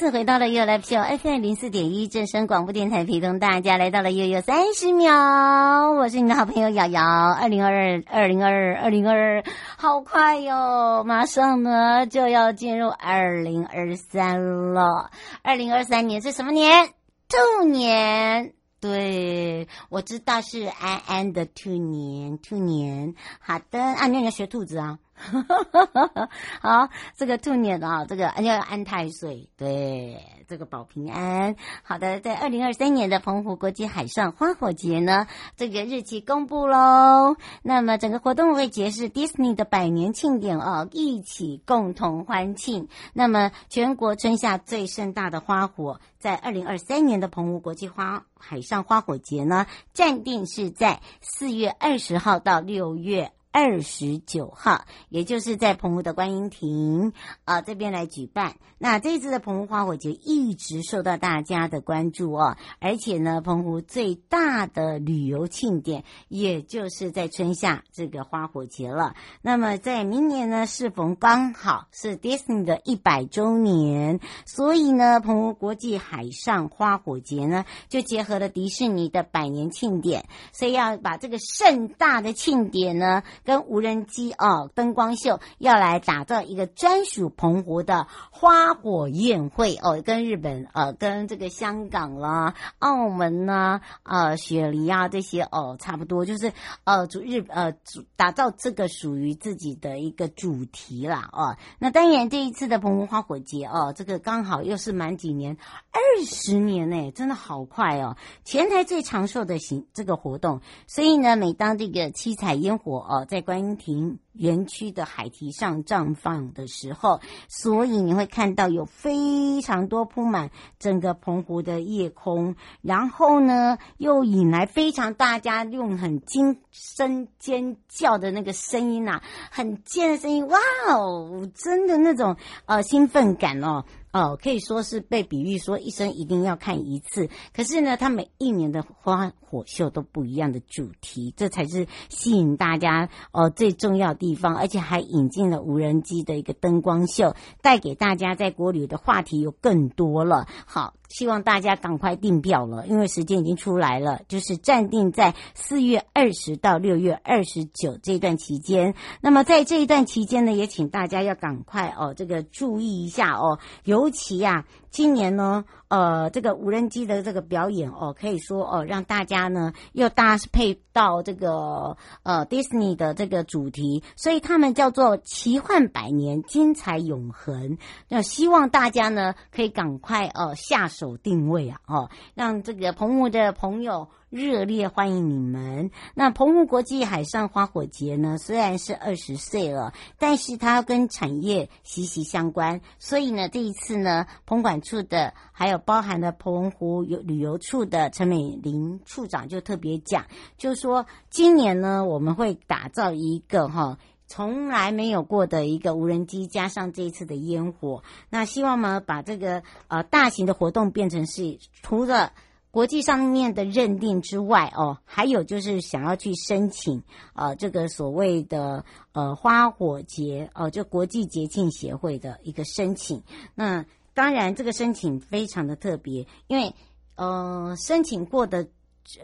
次回到了悠悠来听 FM 零四点一正声广播电台，陪同大家来到了悠悠三十秒。我是你的好朋友瑶瑶。二零二二，二零二二，二零二二，好快哟！马上呢就要进入二零二三了。二零二三年是什么年？兔年。对，我知道是安安的兔年，兔年。好的，啊，你要学兔子啊。哈哈哈哈好，这个兔年啊，这个要安太岁，对，这个保平安。好的，在二零二三年的澎湖国际海上花火节呢，这个日期公布喽。那么整个活动会结是 Disney 的百年庆典哦，一起共同欢庆。那么全国春夏最盛大的花火，在二零二三年的澎湖国际花海上花火节呢，暂定是在四月二十号到六月。二十九号，也就是在澎湖的观音亭啊、呃、这边来举办。那这次的澎湖花火节一直受到大家的关注哦，而且呢，澎湖最大的旅游庆典，也就是在春夏这个花火节了。那么在明年呢，适逢刚好是 Disney 的一百周年，所以呢，澎湖国际海上花火节呢，就结合了迪士尼的百年庆典，所以要把这个盛大的庆典呢。跟无人机哦，灯光秀要来打造一个专属澎湖的花火宴会哦，跟日本呃，跟这个香港啦、澳门呐、呃，雪梨啊这些哦，差不多就是呃，主日呃，主打造这个属于自己的一个主题啦哦。那当然这一次的澎湖花火节哦，这个刚好又是满几年，二十年呢，真的好快哦，全台最长寿的行这个活动，所以呢，每当这个七彩烟火哦。在观音亭。园区的海堤上绽放的时候，所以你会看到有非常多铺满整个澎湖的夜空，然后呢，又引来非常大家用很惊声尖叫的那个声音啊，很尖的声音，哇哦，真的那种呃兴奋感哦。哦，可以说是被比喻说一生一定要看一次。可是呢，它每一年的花火秀都不一样的主题，这才是吸引大家哦最重要地方。而且还引进了无人机的一个灯光秀，带给大家在国旅的话题有更多了。好。希望大家赶快订票了，因为时间已经出来了，就是暂定在四月二十到六月二十九这段期间。那么在这一段期间呢，也请大家要赶快哦，这个注意一下哦，尤其呀、今年呢，呃，这个无人机的这个表演哦，可以说哦，让大家呢又搭配到这个呃迪士尼的这个主题，所以他们叫做奇幻百年，精彩永恒。那希望大家呢可以赶快、呃、下手定位啊，哦，让这个澎湖的朋友。热烈欢迎你们！那澎湖国际海上花火节呢，虽然是二十岁了，但是它跟产业息息相关。所以呢，这一次呢，澎管处的还有包含了澎湖游旅游处的陈美玲处长就特别讲，就说今年呢，我们会打造一个哈从来没有过的一个无人机，加上这一次的烟火，那希望呢，把这个呃大型的活动变成是除了。国际上面的认定之外，哦，还有就是想要去申请，呃，这个所谓的呃花火节，哦、就国际节庆协会的一个申请。那当然，这个申请非常的特别，因为呃，申请过的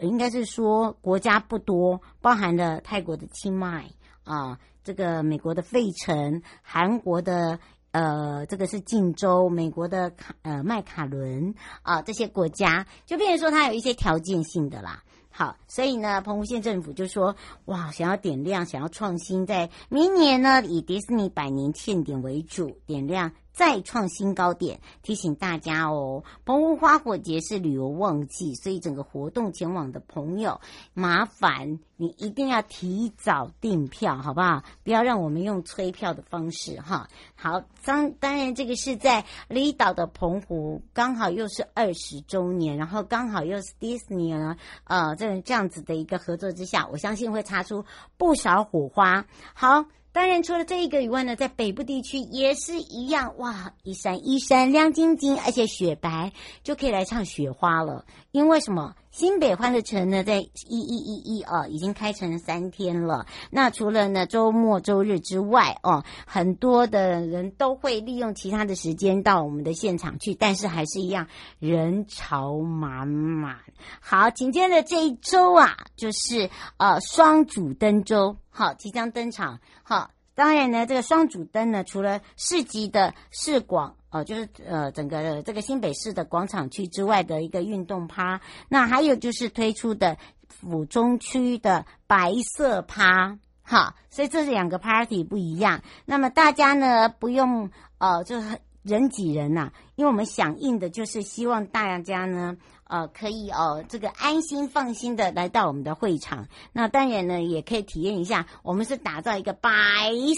应该是说国家不多，包含了泰国的清迈啊，这个美国的费城，韩国的。呃，这个是晋州，美国的卡呃麦卡伦啊，这些国家就变成说它有一些条件性的啦。好，所以呢，澎湖县政府就说，哇，想要点亮，想要创新，在明年呢，以迪士尼百年庆典为主，点亮再创新高点。提醒大家哦，澎湖花火节是旅游旺季，所以整个活动前往的朋友，麻烦你一定要提早订票，好不好？不要让我们用催票的方式哈。好，当当然这个是在离岛的澎湖，刚好又是二十周年，然后刚好又是迪士尼呢，呃，这这样子的一个合作之下，我相信会擦出不少火花。好。当然，除了这一个以外呢，在北部地区也是一样哇，一闪一闪亮晶晶，而且雪白，就可以来唱雪花了。因为什么？新北欢乐城呢，在一一一一哦，已经开成三天了。那除了呢周末周日之外哦，很多的人都会利用其他的时间到我们的现场去，但是还是一样人潮满满。好，紧接着这一周啊，就是呃双主灯周。好，即将登场。好，当然呢，这个双主灯呢，除了市级的市广，呃，就是呃，整个这个新北市的广场区之外的一个运动趴，那还有就是推出的府中区的白色趴。好，所以这是两个 party 不一样。那么大家呢，不用呃，就是人挤人呐、因为我们响应的就是希望大家呢。呃，可以哦，这个安心放心的来到我们的会场。那当然呢，也可以体验一下，我们是打造一个白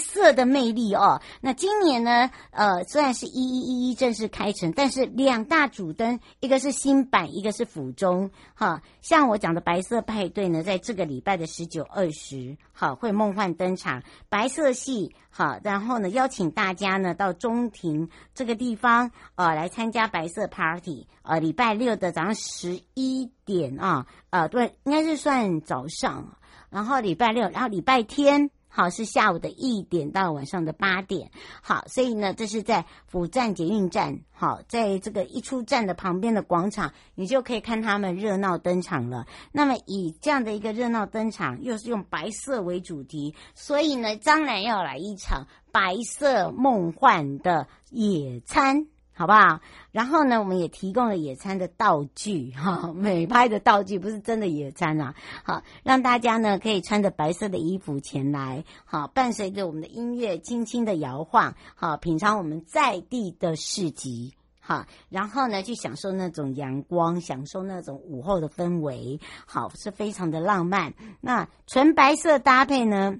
色的魅力哦。那今年呢，呃，虽然是一一一一正式开城，但是两大主灯，一个是新版，一个是府中。哈，像我讲的白色派对呢，在这个礼拜的十九、二十，好，会梦幻登场，白色系。好，然后呢，邀请大家呢到中庭这个地方，呃，来参加白色 party。呃，礼拜六的早上十一点啊，呃，对，应该是算早上。然后礼拜六，然后礼拜天。好，是下午的一点到晚上的八点。好，所以呢，这是在府站捷运站。好，在这个一出站的旁边的广场，你就可以看他们热闹登场了。那么，以这样的一个热闹登场，又是用白色为主题，所以呢，当然要来一场白色梦幻的野餐。好不好？然后呢，我们也提供了野餐的道具，哈，美拍的道具，不是真的野餐啊。好，让大家呢可以穿着白色的衣服前来，好，伴随着我们的音乐轻轻的摇晃，好，品尝我们在地的市集，好，然后呢去享受那种阳光，享受那种午后的氛围，好，是非常的浪漫。那纯白色搭配呢，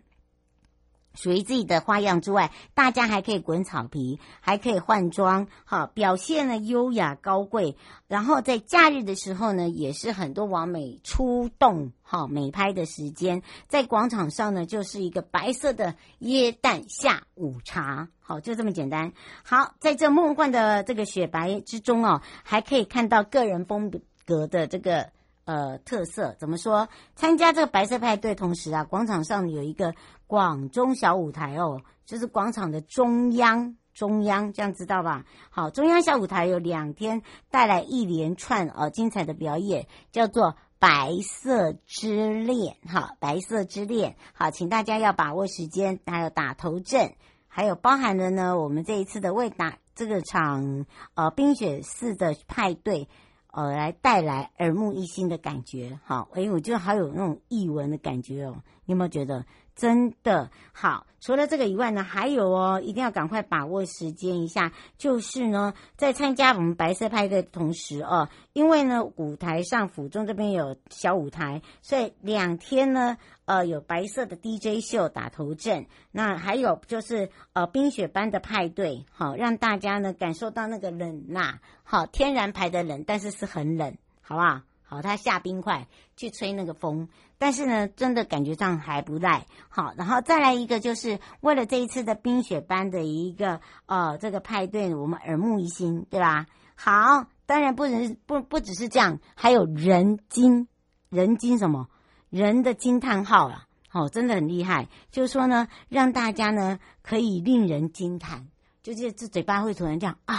属于自己的花样之外，大家还可以滚草皮，还可以换装，好，表现呢优雅高贵。然后在假日的时候呢，也是很多网美出动，好美拍的时间，在广场上呢，就是一个白色的椰蛋下午茶，好，就这么简单。好，在这梦幻的这个雪白之中哦，还可以看到个人风格的这个。呃，特色怎么说？参加这个白色派对，同时啊，广场上有一个广中小舞台哦，就是广场的中央，中央这样知道吧？好，中央小舞台有两天带来一连串呃精彩的表演，叫做白色之恋，哈，白色之恋，好，请大家要把握时间，还有打头阵，还有包含了呢，我们这一次的为打这个场呃冰雪寺的派对。呃，来带来耳目一新的感觉，好，哎，我觉得好有那种艺文的感觉哦，你有没有觉得？真的好，除了这个以外呢，还有哦，一定要赶快把握时间一下。就是呢，在参加我们白色派对的同时哦，因为呢，舞台上府中这边有小舞台，所以两天呢，呃，有白色的 DJ 秀打头阵。那还有就是呃，冰雪般的派对，好，让大家呢感受到那个冷呐，好，天然牌的冷，但是是很冷，好不好？好，他下冰块去吹那个风，但是呢，真的感觉上还不赖。好，然后再来一个，就是为了这一次的冰雪班的一个呃这个派对，我们耳目一新，对吧？好，当然不能不不只是这样，还有人惊人惊什么人的惊叹号啊！好，真的很厉害。就是说呢，让大家呢可以令人惊叹，就是这嘴巴会突然这样啊，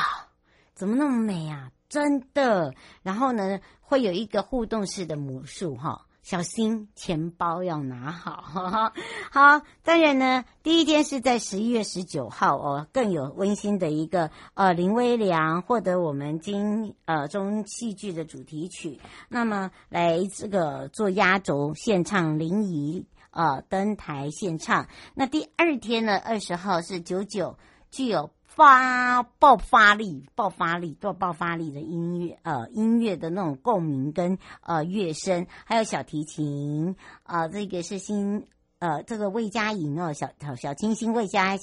怎么那么美啊？真的，然后呢，会有一个互动式的魔术哈，小心钱包要拿好，哈哈。好，当然呢，第一天是在十一月十九号哦，更有温馨的一个呃林微良获得我们金呃中戏剧的主题曲，那么来这个做压轴献唱林怡呃登台献唱。那第二天呢，二十号是九九。具有发爆发力、爆发力、做爆发力的音乐，呃，音乐的那种共鸣跟呃乐声，还有小提琴，啊、呃，这个是新呃这个魏佳莹哦，小小小清新魏佳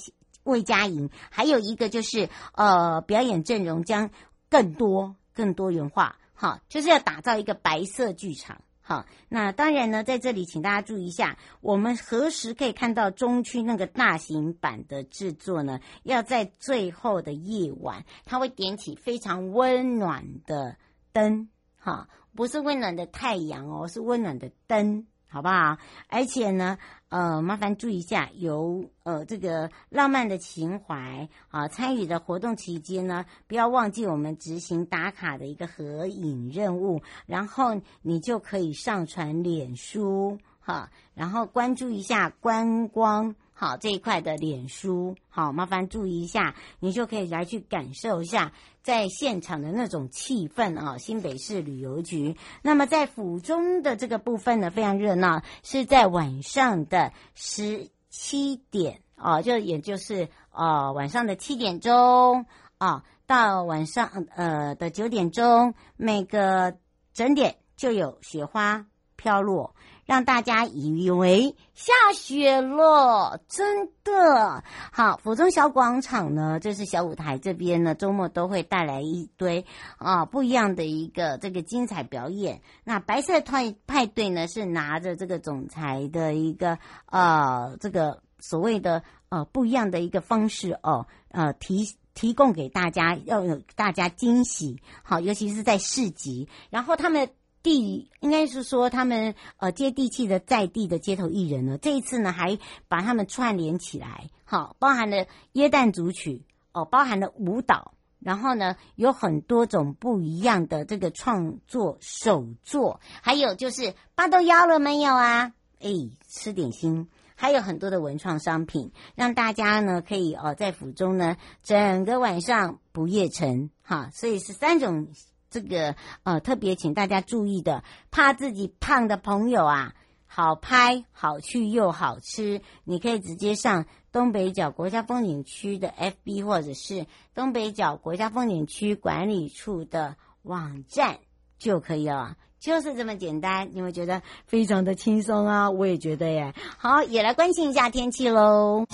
魏佳莹，还有一个就是呃表演阵容将更多更多元化，哈，就是要打造一个白色剧场。好，那当然呢，在这里请大家注意一下，我们何时可以看到中区那个大型版的制作呢？要在最后的夜晚，它会点起非常温暖的灯，哈，不是温暖的太阳哦，是温暖的灯。好不好？而且呢，呃，麻烦注意一下，有呃这个浪漫的情怀啊，参与的活动期间呢，不要忘记我们执行打卡的一个合影任务，然后你就可以上传脸书哈，然后关注一下观光。好，这一块的脸书，好，麻烦注意一下，你就可以来去感受一下在现场的那种气氛啊。新北市旅游局，那么在府中的这个部分呢，非常热闹，是在晚上的十七点啊，就也就是啊晚上的七点钟啊，到晚上呃的九点钟，每个整点就有雪花飘落。让大家以为下雪了，真的好。府中小广场呢，这是小舞台这边呢，周末都会带来一堆啊不一样的一个这个精彩表演。那白色派派对呢，是拿着这个总裁的一个呃这个所谓的呃不一样的一个方式哦，呃提提供给大家，要有大家惊喜。好，尤其是在市集，然后他们。地应该是说他们呃接地气的在地的街头艺人呢，这一次呢还把他们串联起来，好，包含了耶诞组曲哦，包含了舞蹈，然后呢有很多种不一样的这个创作手作，还有就是八豆腰了没有啊？哎，吃点心，还有很多的文创商品，让大家呢可以哦在府中呢整个晚上不夜城哈，所以是三种。这个呃，特别请大家注意的，怕自己胖的朋友啊，好拍、好去又好吃，你可以直接上东北角国家风景区的 FB 或者是东北角国家风景区管理处的网站就可以了，就是这么简单。你会觉得非常的轻松啊，我也觉得耶。好，也来关心一下天气喽。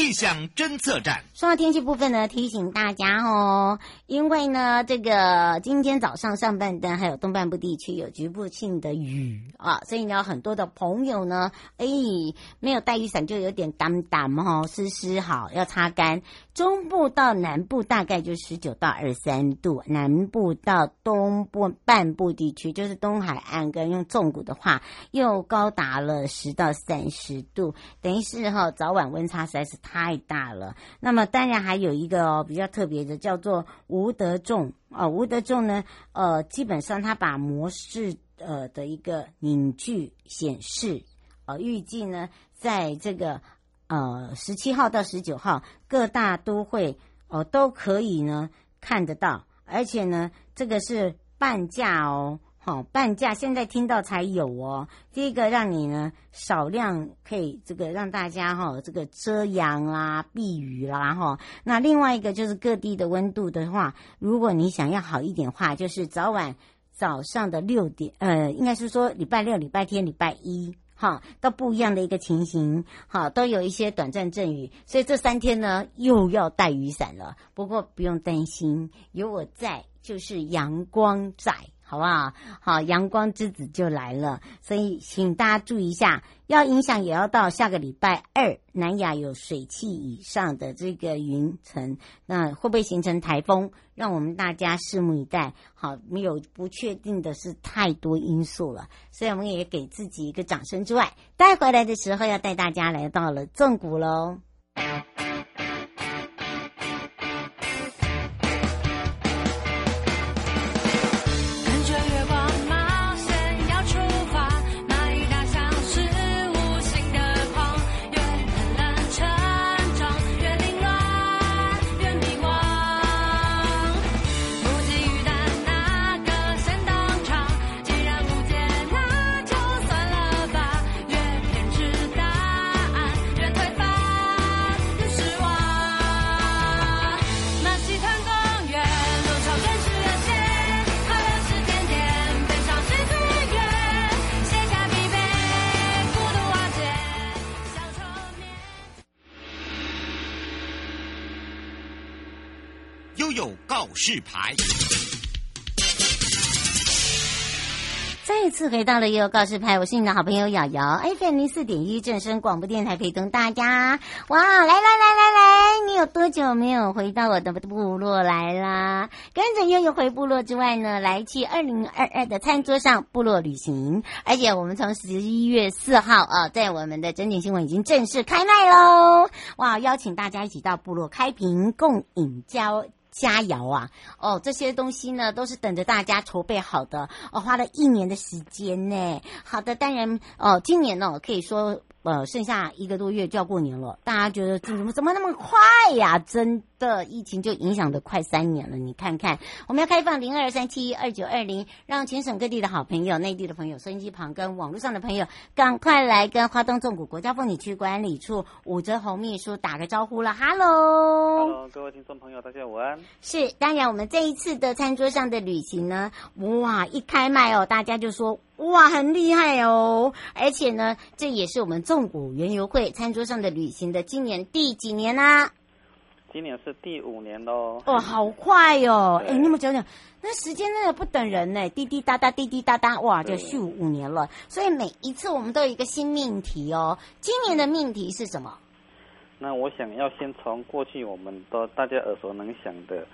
气象侦测站。说到天气部分呢，提醒大家哦，因为呢，这个今天早上上半段还有东半部地区有局部性的雨啊，所以呢，很多的朋友呢，哎，没有带雨伞就有点担担哈，湿湿好要擦干。中部到南部大概就十九到二十三度，南部到东部半部地区，就是东海岸跟用纵谷的话，又高达了十到三十度，等于是哈早晚温差实在是太太大了。那么当然还有一个哦比较特别的，叫做吴德仲啊，吴德仲呢，呃，基本上他把模式呃的一个凝聚显示，呃，预计呢在这个。呃，十七号到十九号，各大都会哦、呃、都可以呢看得到，而且呢，这个是半价哦，好、哦、半价，现在听到才有哦。第一个让你呢少量可以这个让大家哈、哦、这个遮阳啦、避雨啦哈、那另外一个就是各地的温度的话，如果你想要好一点的话，就是早晚早上的六点，呃，应该是说礼拜六、礼拜天、礼拜一。好，都不一样的一个情形，好，都有一些短暂阵雨，所以这三天呢又要带雨伞了。不过不用担心，有我在，就是阳光在。好不好？好，阳光之子就来了，所以请大家注意一下，要影响也要到下个礼拜二，南亚有水汽以上的这个云层，那会不会形成台风？让我们大家拭目以待。好，没有不确定的是太多因素了，所以我们也给自己一个掌声之外，带回来的时候要带大家来到了纵谷喽。告示牌。再次回到了悠悠告示牌，我是你的好朋友瑶瑶，FM 零四点一正声广播电台陪同大家。哇，来来来来来，你有多久没有回到我的部落来啦？跟着悠悠回部落之外呢，来去二零二二的餐桌上部落旅行，而且我们从十一月四号啊，在我们的整点新闻已经正式开卖喽！哇，邀请大家一起到部落开瓶共饮交。佳肴啊，哦，这些东西呢都是等着大家筹备好的，哦，花了一年的时间呢。好的，当然，哦，今年呢可以说。呃，剩下一个多月就要过年了，大家觉得怎么怎么那么快呀？真的，疫情就影响的快三年了。你看看，我们要开放零二三七二九二零，让全省各地的好朋友、内地的朋友、收音机旁跟网络上的朋友，赶快来跟花东纵谷国家风景区管理处武哲红秘书打个招呼了。Hello，Hello，各位听众朋友，大家午安。是，当然我们这一次的餐桌上的旅行呢，哇，一开卖哦，大家就说。哇，很厉害哦！而且呢，这也是我们纵谷园游会餐桌上的旅行的今年第几年啦、啊？今年是第五年喽。哦，好快哦！哎，那么久久，那时间真的不等人呢，滴滴答答，滴滴答答，哇，就续五年了。所以每一次我们都有一个新命题哦。今年的命题是什么？那我想要先从过去我们都大家耳熟能详的，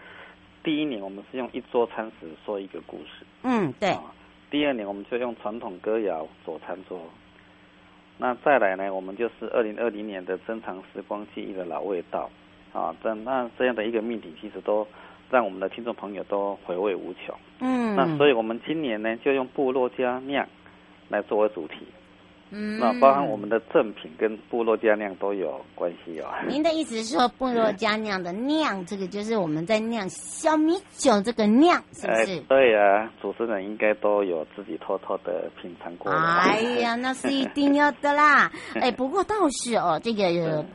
第一年我们是用一桌餐食说一个故事。嗯，对。啊第二年我们就用传统歌谣做餐桌，那再来呢，我们就是二零二零年的珍藏时光记忆的老味道，啊，这那这样的一个命题，其实都让我们的听众朋友都回味无穷。嗯，那所以我们今年呢，就用部落佳酿来作为主题。嗯，那包含我们的正品跟部落家酿都有关系哦。您的意思是说，部落家酿的酿，这个就是我们在酿小米酒这个酿，是不是？哎、对呀、啊，主持人应该都有自己偷偷的品尝过。哎呀，那是一定要的啦。哎，不过倒是哦，这个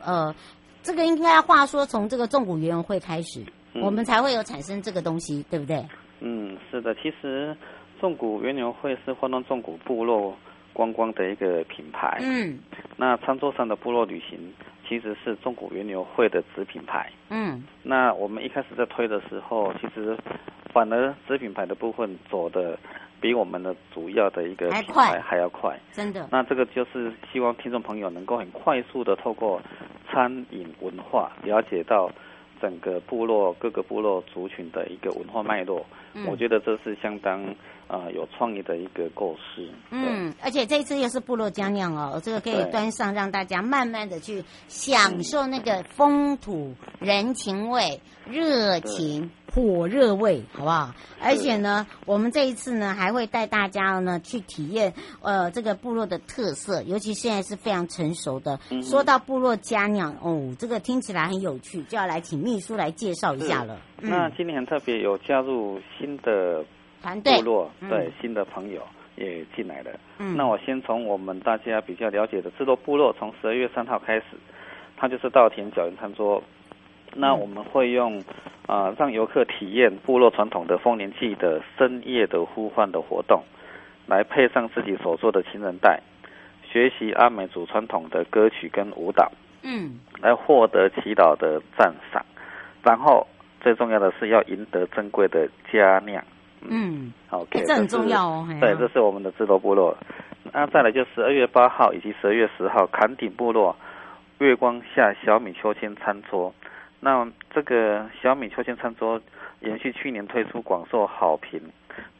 呃，这个应该话说，从这个纵谷园游会开始、嗯，我们才会有产生这个东西，对不对？嗯，是的。其实纵谷园游会是花东纵谷部落。观光的一个品牌，嗯，那餐桌上的部落旅行其实是中国园游会的子品牌，嗯，那我们一开始在推的时候，其实反而子品牌的部分走的比我们的主要的一个品牌还要快，真的。那这个就是希望听众朋友能够很快速的透过餐饮文化了解到整个部落各个部落族群的一个文化脉络，嗯，我觉得这是相当。啊、呃，有创意的一个构思。嗯，而且这一次又是部落佳酿哦，这个可以端上，让大家慢慢的去享受那个风土人情味、热情、火热味，好不好？而且呢，我们这一次呢，还会带大家呢去体验呃这个部落的特色，尤其现在是非常成熟的。嗯、说到部落佳酿哦，这个听起来很有趣，就要来请秘书来介绍一下了。嗯、那今年特别有加入新的。团队部落对、嗯、新的朋友也进来了。嗯，那我先从我们大家比较了解的制作部落，从十二月三号开始，它就是稻田脚园餐桌。那我们会用啊、呃，让游客体验部落传统的丰年祭的深夜的呼唤的活动，来配上自己所做的情人带，学习阿美族传统的歌曲跟舞蹈。嗯，来获得祈祷的赞赏，然后最重要的是要赢得珍贵的佳酿。嗯，好，OK，欸、这很重要哦。对，这是我们的智多部落。那再来就十二月八号以及十二月十号，坎顶部落月光下小米秋千餐桌。那这个小米秋千餐桌延续去年推出广受好评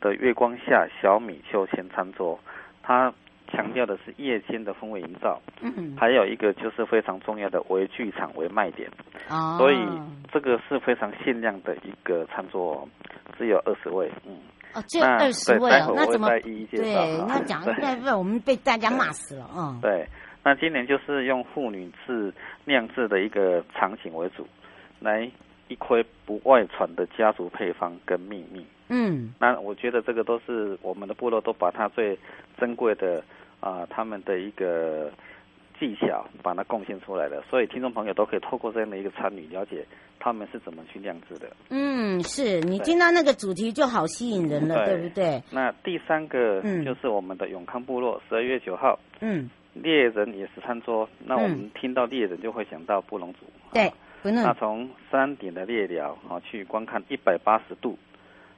的月光下小米秋千餐桌，它强调的是夜间的氛围营造。嗯，还有一个就是非常重要的为剧场为卖点。哦，所以这个是非常限量的一个餐桌。只有二十位，嗯，哦，只有二十位哦，那怎么一一对？那讲那不我们被大家骂死了，嗯。对，那今年就是用妇女制酿制的一个场景为主，来一窥不外传的家族配方跟秘密。嗯，那我觉得这个都是我们的部落都把它最珍贵的啊、呃，他们的一个。技巧把它贡献出来的，所以听众朋友都可以透过这样的一个参与，了解他们是怎么去酿制的。嗯，是你听到那个主题就好吸引人了，对，对不对？那第三个就是我们的永康部落，十二月九号，嗯，猎人也是餐桌。那我们听到猎人就会想到布隆族，对。那从山顶的猎鸟啊去观看一百八十度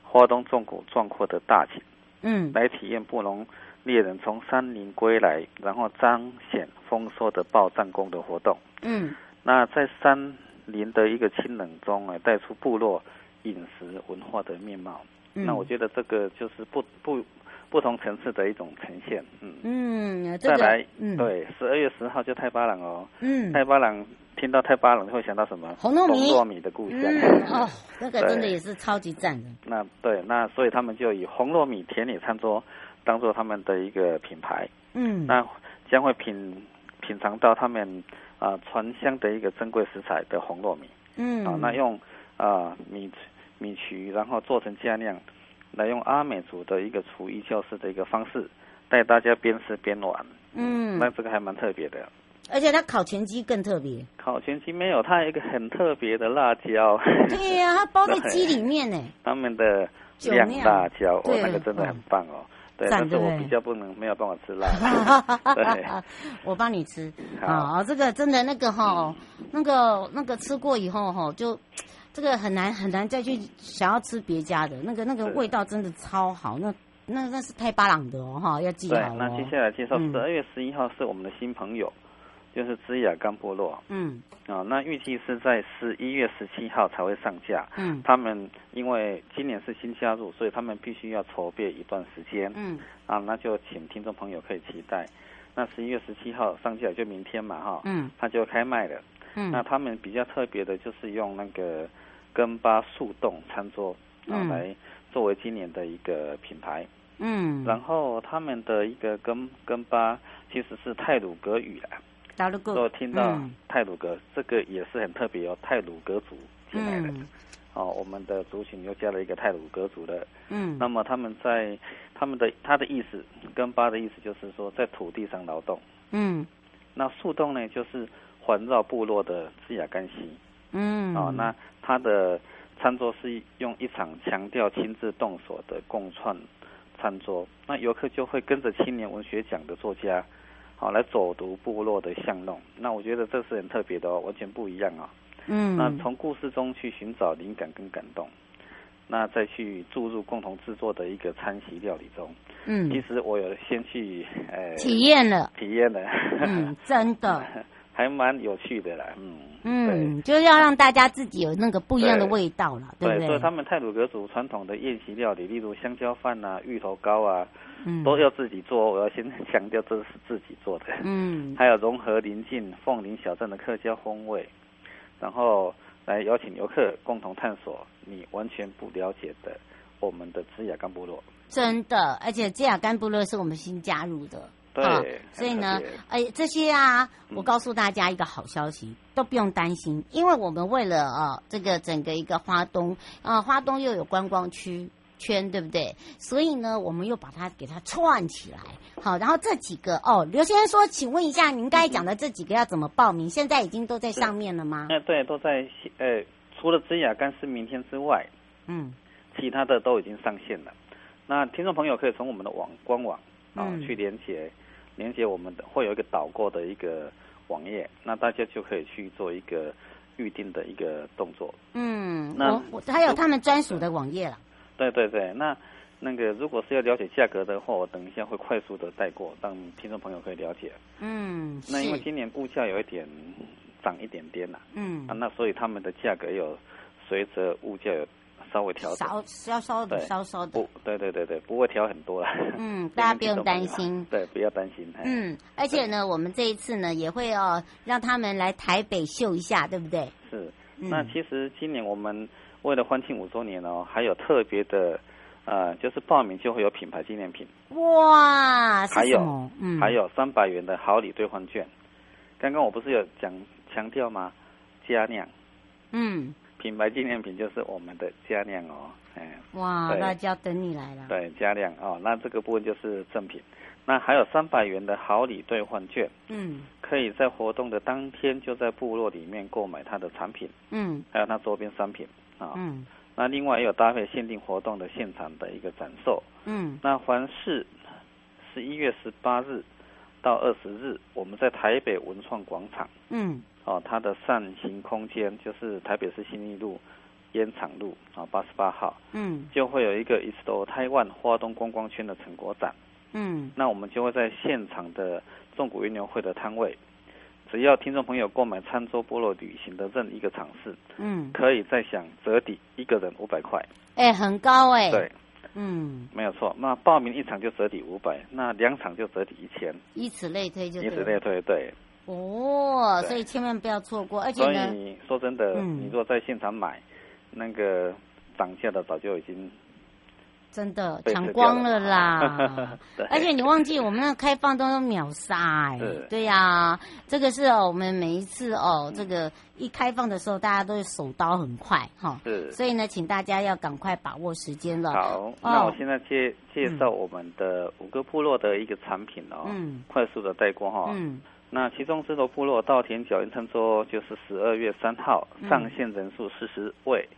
花东纵谷壮阔的大景，嗯，来体验布农猎人从山林归来，然后彰显丰收的报战功的活动，嗯，那在山林的一个清冷中啊，带出部落饮食文化的面貌，嗯，那我觉得这个就是不不。不同层次的一种呈现，嗯。嗯，再来，嗯，对，十二月十号就太巴朗哦，嗯，太巴朗听到太巴塱会想到什么？红糯米，红糯米的故乡，嗯，哦，那个真的也是超级赞的。那对，那所以他们就以红糯米田里餐桌当做他们的一个品牌，嗯，那将会品品尝到他们啊传香的一个珍贵食材的红糯米，嗯，啊，那用啊米米曲然后做成佳酿。来用阿美族的一个厨艺教室的一个方式，带大家边吃边玩。嗯，那这个还蛮特别的。而且它烤全鸡更特别。烤全鸡没有，它有一个很特别的辣椒。对呀、啊，它包在鸡里面呢。他们的酿辣椒，哦，那个真的很棒哦。对，但是我比较不能没有办法吃辣。对，我帮你吃。啊、哦，这个真的那个哈、哦，那个那个吃过以后哈就。这个很难很难再去想要吃别家的那个那个味道真的超好，那那那是太巴朗的哦哈，要记好、哦。对，那接下来介绍十二月十一号是我们的新朋友，嗯、就是枝雅干部落。嗯。啊、哦，那预计是在十一月十七号才会上架。嗯。他们因为今年是新加入，所以他们必须要筹备一段时间。嗯。啊，那就请听众朋友可以期待。那十一月十七号上架就明天嘛哈。嗯。他就开卖了。嗯。那他们比较特别的就是用那个。根巴树洞餐桌啊，来作为今年的一个品牌。嗯，然后他们的一个根根巴其实是泰鲁格语啦。太鲁阁。我听到泰鲁阁、嗯、这个也是很特别哦，泰鲁阁族进来的。嗯、哦，我们的族群又加了一个泰鲁格族的。嗯。那么他们在他们的他的意思，跟巴的意思就是说在土地上劳动。嗯。那树洞呢，就是环绕部落的支雅干溪。嗯。哦，那。他的餐桌是用一场强调亲自动手的共创餐桌，那游客就会跟着青年文学奖的作家，好来走读部落的巷弄。那我觉得这是很特别的哦，完全不一样啊。嗯。那从故事中去寻找灵感跟感动，那再去注入共同制作的一个餐席料理中。嗯。其实我有先去呃体验了，体验了。嗯，真的。还蛮有趣的啦，嗯嗯，就是要让大家自己有那个不一样的味道了，对，不对？所以他们泰鲁格族传统的宴席料理，例如香蕉饭啊、芋头糕啊，嗯，都要自己做。我要先强调，这是自己做的。嗯，还有融合邻近凤林小镇的客家风味，然后来邀请游客共同探索你完全不了解的我们的支雅干部落。真的，而且支雅干部落是我们新加入的。对、哦，所以呢，哎，这些啊，我告诉大家一个好消息，嗯、都不用担心，因为我们为了啊，这个整个一个花东啊，花东又有观光区圈，对不对？所以呢，我们又把它给它串起来。好，然后这几个哦，刘先生说，请问一下，您刚才讲的这几个要怎么报名？现在已经都在上面了吗？哎，对，都在。呃，除了支雅干是明天之外，嗯，其他的都已经上线了。那听众朋友可以从我们的网官网啊、嗯、去连接。连接我们的会有一个导购的一个网页，那大家就可以去做一个预定的一个动作。嗯，那我还有他们专属的网页了。对对对，那那个如果是要了解价格的话，我等一下会快速的带过，让听众朋友可以了解。嗯，那因为今年物价有一点涨一点点呐。嗯。啊，那所以他们的价格有随着物价有。稍微调稍稍稍的，稍稍的，不，对对对对，不会调很多了。嗯，大家不用担心。对，不要担心。嗯，而且呢，我们这一次呢，也会哦，让他们来台北秀一下，对不对？是。那其实今年我们为了欢庆五周年哦，还有特别的，呃，就是报名就会有品牌纪念品。哇，还有，嗯，还有三百元的好礼兑换券。刚刚我不是有讲强调吗？佳酿。嗯。品牌纪念品就是我们的佳酿哦，哎，哇，那就要等你来了。对，佳酿哦，那这个部分就是赠品，那还有三百元的好礼兑换券，嗯，可以在活动的当天就在部落里面购买它的产品，嗯，还有它周边商品啊，嗯，那另外也有搭配限定活动的现场的一个展售，嗯，那凡是十一月十八日到二十日，我们在台北文创广场，嗯，哦，它的扇形空间就是台北市新义路烟厂路啊八十八号，嗯，就会有一个 East Taiwan 花东观光圈的成果展，嗯，那我们就会在现场的纵谷运牛会的摊位，只要听众朋友购买餐桌菠萝旅行的任一个场次，嗯，可以再享折抵一个人五百块，哎，很高哎，对。嗯，没有错。那报名一场就折抵五百，那两场就折抵一千，以此类推就。以此类推，对。哦，所以千万不要错过，而且呢，所以说真的，嗯、你如果在现场买，那个涨价的早就已经。真的抢光了啦！而且你忘记我们那开放都秒杀哎，对。呀、啊，这个是哦，我们每一次哦，这个一开放的时候，大家都是手刀很快哈，是，所以呢，请大家要赶快把握时间了。好，哦、那我现在介介绍我们的五个部落的一个产品哦，嗯，快速的带过哈，嗯，那其中芝罗部落稻田脚印餐桌就是十二月三号上线人数四十位。嗯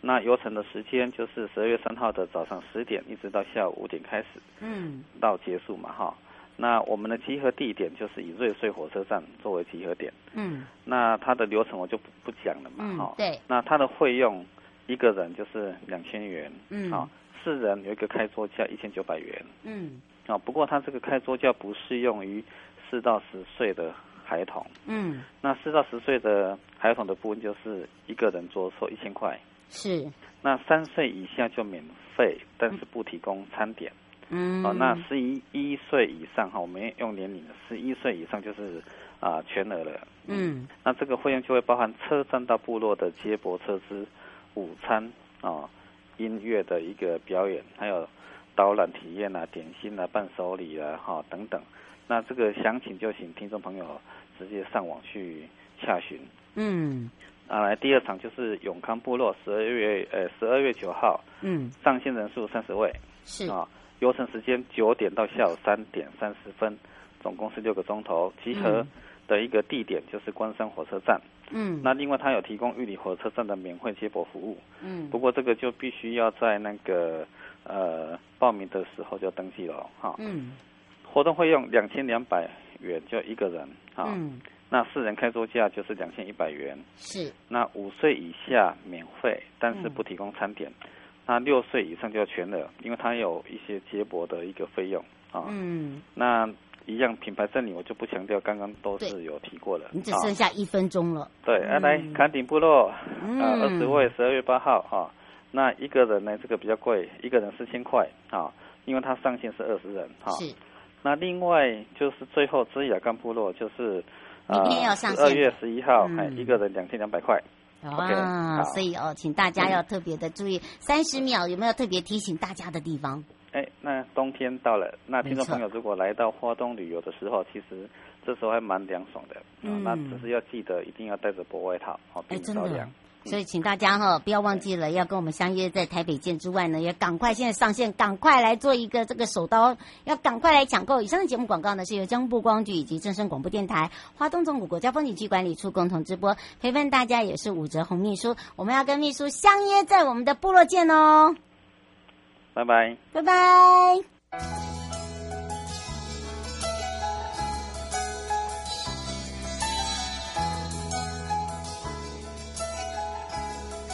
那游程的时间就是十二月三号的早上十点，一直到下午五点开始，嗯，到结束嘛哈。那我们的集合地点就是以瑞穗火车站作为集合点，嗯，那它的流程我就不不讲了嘛哈、嗯。对。那它的费用一个人就是两千元，嗯，啊，四人有一个开桌价一千九百元，嗯，啊，不过它这个开桌价不适用于四到十岁的孩童，嗯，那四到十岁的孩童的部分就是一个人桌收一千块。是，那三岁以下就免费，但是不提供餐点。嗯，哦，那十一一岁以上哈，我们用年龄的，十一岁以上就是啊、呃、全额了。嗯，那这个费用就会包含车站到部落的接驳车资、午餐啊、哦、音乐的一个表演，还有导览体验啊、点心啊、伴手礼啊哈、哦、等等。那这个详情就请听众朋友直接上网去洽询。嗯。啊，来第二场就是永康部落，十二月呃十二月九号，嗯，上线人数三十位，是。啊，游程时间九点到下午三点三十分，总共是六个钟头，集合的一个地点就是关山火车站，嗯，那另外他有提供玉里火车站的免费接驳服务，嗯，不过这个就必须要在那个呃报名的时候就登记了哈，嗯，活动费用两千两百元就一个人，啊，嗯。那四人开桌价就是两千一百元，是。那五岁以下免费，但是不提供餐点。嗯、那六岁以上就要全额，因为它有一些接驳的一个费用啊。嗯。那一样品牌这里我就不强调，刚刚都是有提过的。你只剩下一分钟了。对，嗯、啊，来崁顶部落，嗯、啊，二十位，十二月八号哈、啊。那一个人呢，这个比较贵，一个人四千块啊，因为它上限是二十人哈。啊、是。那另外就是最后芝雅干部落就是。明天要上线。二月十一号，嗯、一个人两千两百块。哇、所以哦，请大家要特别的注意。三十秒有没有特别提醒大家的地方？哎，那冬天到了，那听众朋友如果来到花东旅游的时候，其实这时候还蛮凉爽的。嗯，那只是要记得一定要带着薄外套，好，避免着凉。所以，请大家哈不要忘记了，要跟我们相约在台北见之外呢，也赶快现在上线，赶快来做一个这个手刀，要赶快来抢购。以上的节目广告呢，是由江部光局以及正声广播电台、花东纵谷国家风景区管理处共同直播。陪伴大家也是武哲红秘书，我们要跟秘书相约在我们的部落见哦。拜拜，拜拜。